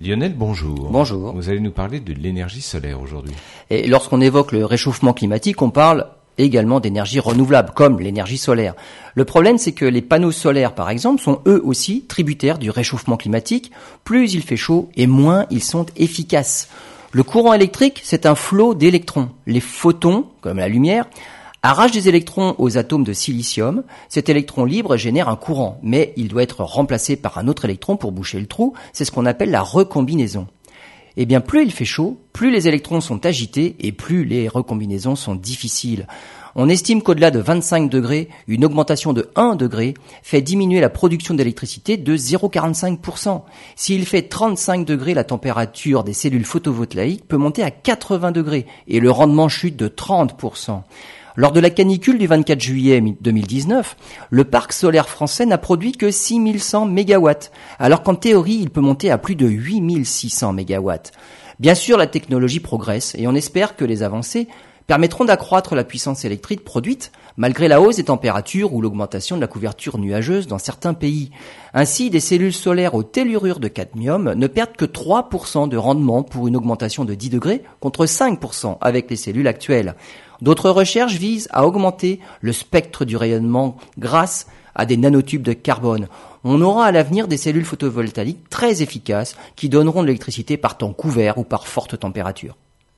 Lionel, bonjour. Bonjour. Vous allez nous parler de l'énergie solaire aujourd'hui. Et lorsqu'on évoque le réchauffement climatique, on parle également d'énergie renouvelable, comme l'énergie solaire. Le problème, c'est que les panneaux solaires, par exemple, sont eux aussi tributaires du réchauffement climatique. Plus il fait chaud et moins ils sont efficaces. Le courant électrique, c'est un flot d'électrons. Les photons, comme la lumière, arrachent des électrons aux atomes de silicium. Cet électron libre génère un courant, mais il doit être remplacé par un autre électron pour boucher le trou. C'est ce qu'on appelle la recombinaison. Eh bien, plus il fait chaud, plus les électrons sont agités et plus les recombinaisons sont difficiles. On estime qu'au-delà de 25 degrés, une augmentation de 1 degré fait diminuer la production d'électricité de 0,45%. S'il fait 35 degrés, la température des cellules photovoltaïques peut monter à 80 degrés et le rendement chute de 30%. Lors de la canicule du 24 juillet 2019, le parc solaire français n'a produit que 6100 mégawatts, alors qu'en théorie, il peut monter à plus de 8600 mégawatts. Bien sûr, la technologie progresse et on espère que les avancées permettront d'accroître la puissance électrique produite malgré la hausse des températures ou l'augmentation de la couverture nuageuse dans certains pays. Ainsi, des cellules solaires au tellurure de cadmium ne perdent que 3% de rendement pour une augmentation de 10 degrés contre 5% avec les cellules actuelles. D'autres recherches visent à augmenter le spectre du rayonnement grâce à des nanotubes de carbone. On aura à l'avenir des cellules photovoltaïques très efficaces qui donneront de l'électricité par temps couvert ou par forte température.